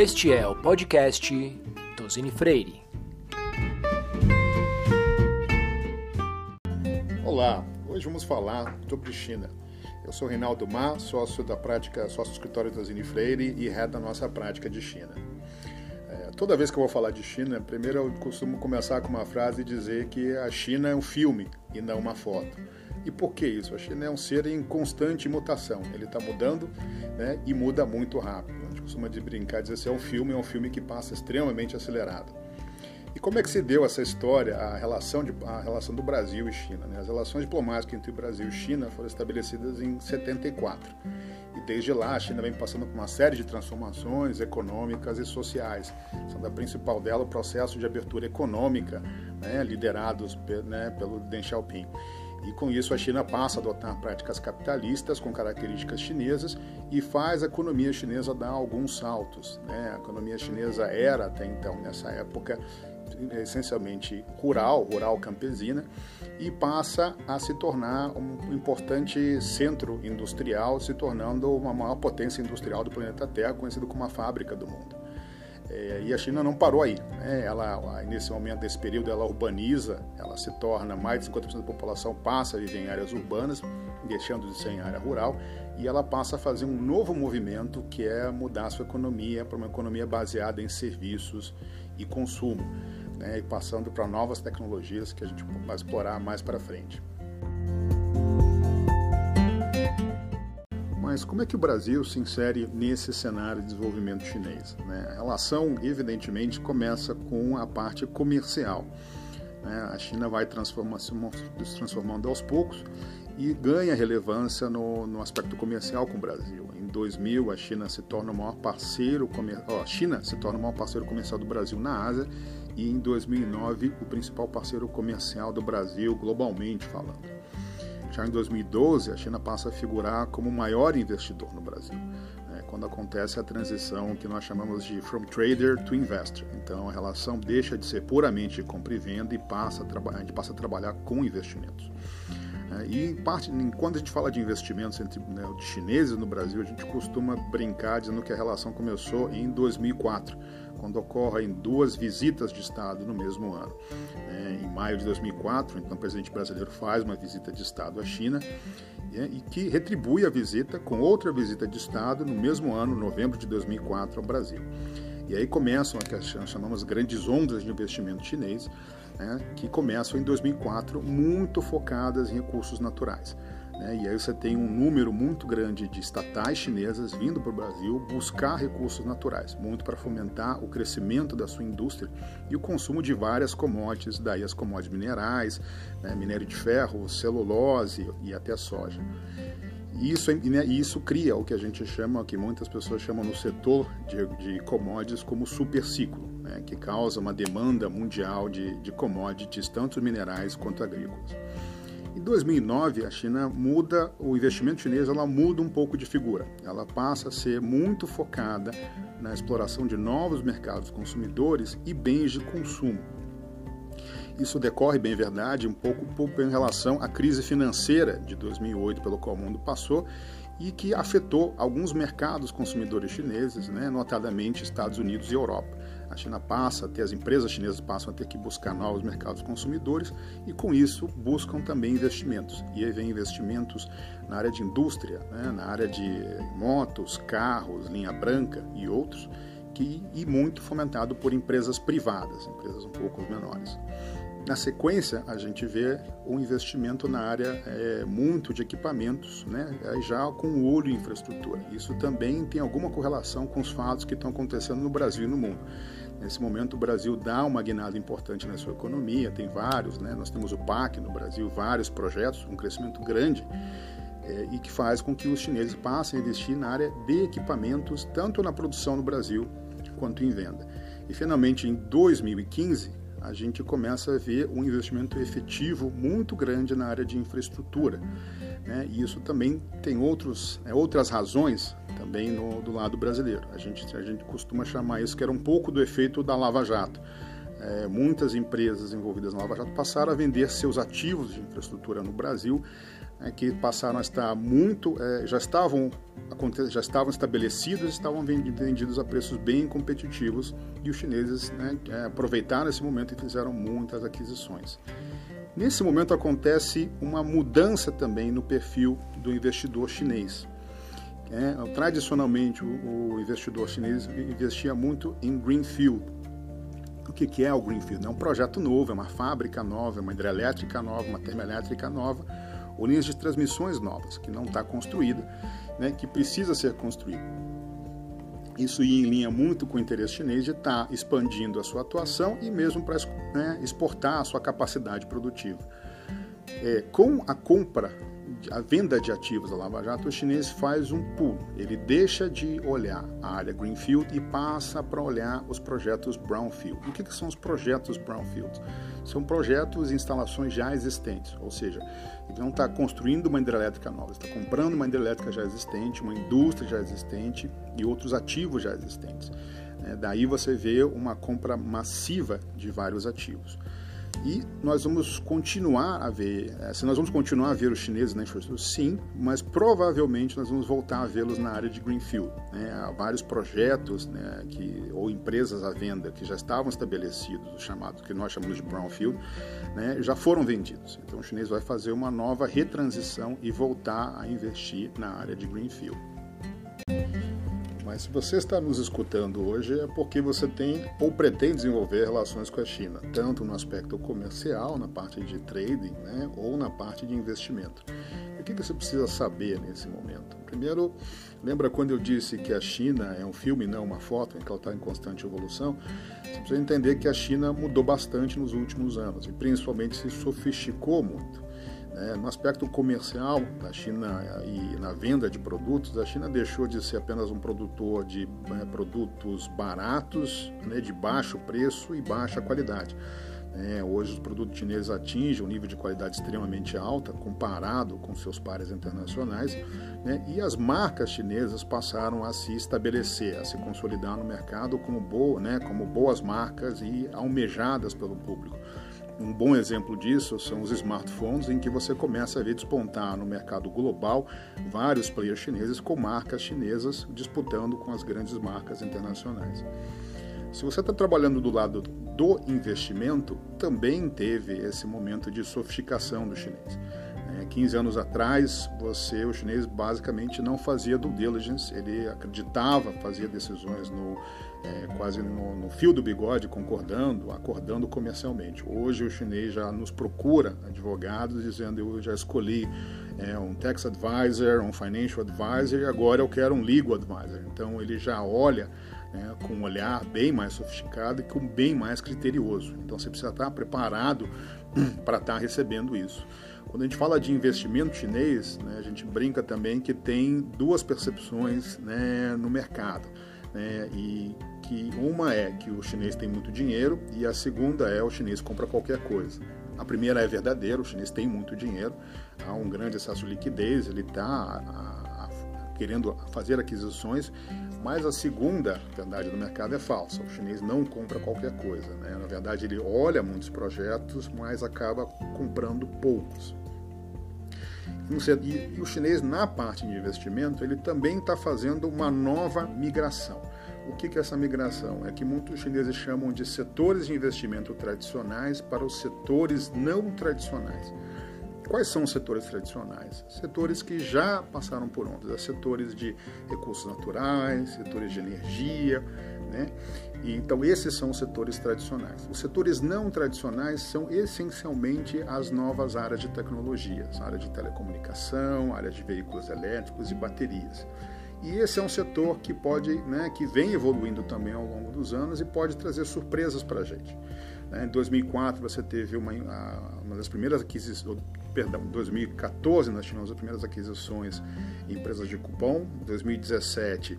Este é o podcast Tosini Freire. Olá, hoje vamos falar sobre China. Eu sou Reinaldo Mar, sócio da prática, sócio do escritório Tosini Freire e head da nossa prática de China. É, toda vez que eu vou falar de China, primeiro eu costumo começar com uma frase e dizer que a China é um filme e não uma foto. E por que isso? A China é um ser em constante mutação. Ele está mudando né, e muda muito rápido. Costuma de brincar dizer assim, é um filme, é um filme que passa extremamente acelerado. E como é que se deu essa história, a relação, de, a relação do Brasil e China? Né? As relações diplomáticas entre o Brasil e China foram estabelecidas em 74. E desde lá a China vem passando por uma série de transformações econômicas e sociais. Sendo a principal dela o processo de abertura econômica, né, liderados né, pelo Deng Xiaoping. E com isso a China passa a adotar práticas capitalistas com características chinesas e faz a economia chinesa dar alguns saltos. Né? A economia chinesa era até então, nessa época, essencialmente rural, rural campesina, e passa a se tornar um importante centro industrial, se tornando uma maior potência industrial do planeta Terra, conhecido como a fábrica do mundo. É, e a China não parou aí. Né? Ela, nesse momento, desse período, ela urbaniza, ela se torna, mais de 50% da população passa a viver em áreas urbanas, deixando de ser em área rural, e ela passa a fazer um novo movimento que é mudar a sua economia para uma economia baseada em serviços e consumo, né? e passando para novas tecnologias que a gente vai explorar mais para frente. Mas como é que o Brasil se insere nesse cenário de desenvolvimento chinês? Né? A relação, evidentemente, começa com a parte comercial. Né? A China vai transformar, se transformando aos poucos e ganha relevância no, no, aspecto comercial com o Brasil. Em 2000, a China se torna o maior parceiro comercial, China se torna o maior parceiro comercial do Brasil na Ásia e em 2009 o principal parceiro comercial do Brasil globalmente falando. Já em 2012, a China passa a figurar como o maior investidor no Brasil, né, quando acontece a transição que nós chamamos de from trader to investor. Então, a relação deixa de ser puramente compra e venda e passa a, a gente passa a trabalhar com investimentos. É, e parte, quando a gente fala de investimentos entre né, de chineses no Brasil, a gente costuma brincar dizendo que a relação começou em 2004 quando ocorrem duas visitas de Estado no mesmo ano. É, em maio de 2004, então, o presidente brasileiro faz uma visita de Estado à China é, e que retribui a visita com outra visita de Estado no mesmo ano, novembro de 2004, ao Brasil. E aí começam que chamamos grandes ondas de investimento chinês, né, que começam em 2004, muito focadas em recursos naturais. Né? E aí você tem um número muito grande de estatais chinesas vindo para o Brasil buscar recursos naturais, muito para fomentar o crescimento da sua indústria e o consumo de várias commodities, daí as commodities minerais, né? minério de ferro, celulose e até soja. E isso, né, isso cria o que a gente chama, que muitas pessoas chamam no setor de, de commodities como superciclo, né, que causa uma demanda mundial de, de commodities, tanto minerais quanto agrícolas. Em 2009, a China muda, o investimento chinês ela muda um pouco de figura. Ela passa a ser muito focada na exploração de novos mercados consumidores e bens de consumo. Isso decorre, bem verdade, um pouco, em relação à crise financeira de 2008 pelo qual o mundo passou e que afetou alguns mercados consumidores chineses, né, notadamente Estados Unidos e Europa. A China passa a ter, as empresas chinesas passam a ter que buscar novos mercados consumidores e, com isso, buscam também investimentos. E aí vem investimentos na área de indústria, né, na área de motos, carros, linha branca e outros, que, e muito fomentado por empresas privadas, empresas um pouco menores. Na sequência, a gente vê um investimento na área é, muito de equipamentos, né, já com o olho em infraestrutura. Isso também tem alguma correlação com os fatos que estão acontecendo no Brasil e no mundo. Nesse momento, o Brasil dá uma guinada importante na sua economia, tem vários, né? nós temos o PAC no Brasil, vários projetos, um crescimento grande, é, e que faz com que os chineses passem a investir na área de equipamentos, tanto na produção no Brasil quanto em venda. E finalmente, em 2015, a gente começa a ver um investimento efetivo muito grande na área de infraestrutura. Né? E isso também tem outros, é, outras razões também no, do lado brasileiro. A gente, a gente costuma chamar isso que era um pouco do efeito da Lava Jato. é, muitas empresas envolvidas na Lava Jato passaram a vender seus ativos de infraestrutura no Brasil, é, que passaram a estar muito, é, já estavam já estavam estabelecidos, estavam vendidos a preços bem competitivos e os chineses né, é, aproveitaram esse momento e fizeram muitas aquisições. Nesse momento acontece uma mudança também no perfil do investidor chinês. É, tradicionalmente, o, o, investidor chinês investia muito em greenfield. O que, que é o greenfield? É um projeto novo, é uma fábrica nova, é uma hidrelétrica nova, uma termoelétrica nova, ou linhas de transmissões novas, que não está construída, né, que precisa ser construída. Isso ia em linha muito com o interesse chinês de estar tá expandindo a sua atuação e mesmo para né, exportar a sua capacidade produtiva. É, com a compra a venda de ativos da Lava Jato, o chinês faz um pulo. Ele deixa de olhar a área Greenfield e passa para olhar os projetos Brownfield. O que, que são os projetos Brownfield? São projetos e instalações já existentes, ou seja, ele não está construindo uma hidrelétrica nova, está comprando uma hidrelétrica já existente, uma indústria já existente e outros ativos já existentes. É, daí você vê uma compra massiva de vários ativos. E nós vamos continuar a ver, eh, se nós vamos continuar a ver os chineses na infraestrutura, sim, mas provavelmente nós vamos voltar a vê-los na área de Greenfield. Né? Há vários projetos né, que, ou empresas à venda que já estavam estabelecidos, chamados, que nós chamamos de Brownfield, né, já foram vendidos. Então o chinês vai fazer uma nova retransição e voltar a investir na área de Greenfield. Mas se você está nos escutando hoje é porque você tem ou pretende desenvolver relações com a China, tanto no aspecto comercial, na parte de trading, né, ou na parte de investimento. O que você precisa saber nesse momento? Primeiro, lembra quando eu disse que a China é um filme, não uma foto, em que ela está em constante evolução? Você precisa entender que a China mudou bastante nos últimos anos e principalmente se sofisticou muito. É, no aspecto comercial da China e na venda de produtos, a China deixou de ser apenas um produtor de é, produtos baratos, né, de baixo preço e baixa qualidade. É, hoje os produtos chineses atingem um nível de qualidade extremamente alta comparado com seus pares internacionais né, e as marcas chinesas passaram a se estabelecer, a se consolidar no mercado como, boa, né, como boas marcas e almejadas pelo público. Um bom exemplo disso são os smartphones, em que você começa a ver despontar no mercado global vários players chineses com marcas chinesas disputando com as grandes marcas internacionais. Se você está trabalhando do lado do investimento, também teve esse momento de sofisticação do chinês. 15 anos atrás, você, o chinês, basicamente não fazia due diligence, ele acreditava, fazia decisões no, é, quase no, no, fio do bigode, concordando, acordando comercialmente. Hoje o chinês já nos procura advogados dizendo eu já escolhi é, um tax advisor, um financial advisor e agora eu quero um legal advisor. Então ele já olha né, com um olhar bem mais sofisticado e com bem mais criterioso. Então você precisa estar preparado para estar recebendo isso. Quando a gente fala de investimento chinês, né, a gente brinca também que tem duas percepções né, no mercado. Né, e que uma é que o chinês tem muito dinheiro e a segunda é o chinês compra qualquer coisa. A primeira é verdadeira, o chinês tem muito dinheiro, há um grande excesso de liquidez, ele está querendo fazer aquisições, mas a segunda verdade do mercado é falsa. O chinês não compra qualquer coisa. Né? Na verdade, ele olha muitos projetos, mas acaba comprando poucos. E, o chinês, na parte de investimento, ele também está fazendo uma nova migração. O que, que é essa migração? É que muitos chineses chamam de setores de investimento tradicionais para os setores não tradicionais. Quais são os setores tradicionais? Setores que já passaram por ondas, setores de recursos naturais, setores de energia, né? E, então esses são os setores tradicionais. Os setores não tradicionais são essencialmente as novas áreas de tecnologias, área de telecomunicação, área de veículos elétricos e baterias. E esse é um setor que pode, né, que vem evoluindo também ao longo dos anos e pode trazer surpresas para a gente. Né? Em 2004 você teve uma, uma das primeiras aquisições, perdão, 2014 nós tivemos as primeiras aquisições em empresas de cupom, 2017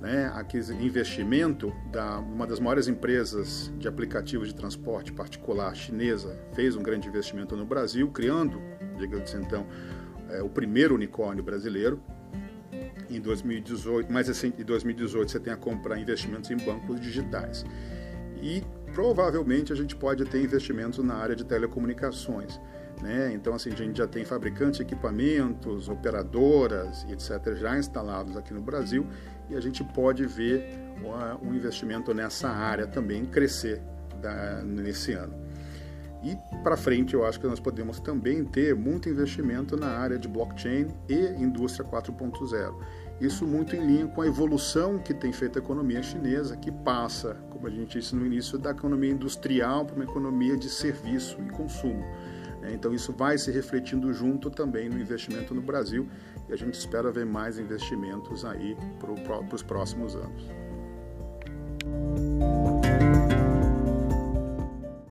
né, investimento da uma das maiores empresas de aplicativos de transporte particular chinesa fez um grande investimento no Brasil, criando, digamos então, é, o primeiro unicórnio brasileiro. Em 2018, mais recente, em 2018 você tem a comprar investimentos em bancos digitais. E provavelmente a gente pode ter investimentos na área de telecomunicações. Né? Então, assim, a gente já tem fabricantes de equipamentos, operadoras, etc., já instalados aqui no Brasil e a gente pode ver o investimento nessa área também crescer da, nesse ano. E para frente, eu acho que nós podemos também ter muito investimento na área de blockchain e indústria 4.0. Isso muito em linha com a evolução que tem feito a economia chinesa, que passa, como a gente disse no início, da economia industrial para uma economia de serviço e consumo. É, então, isso vai se refletindo junto também no investimento no Brasil e a gente espera ver mais investimentos aí para os próximos anos.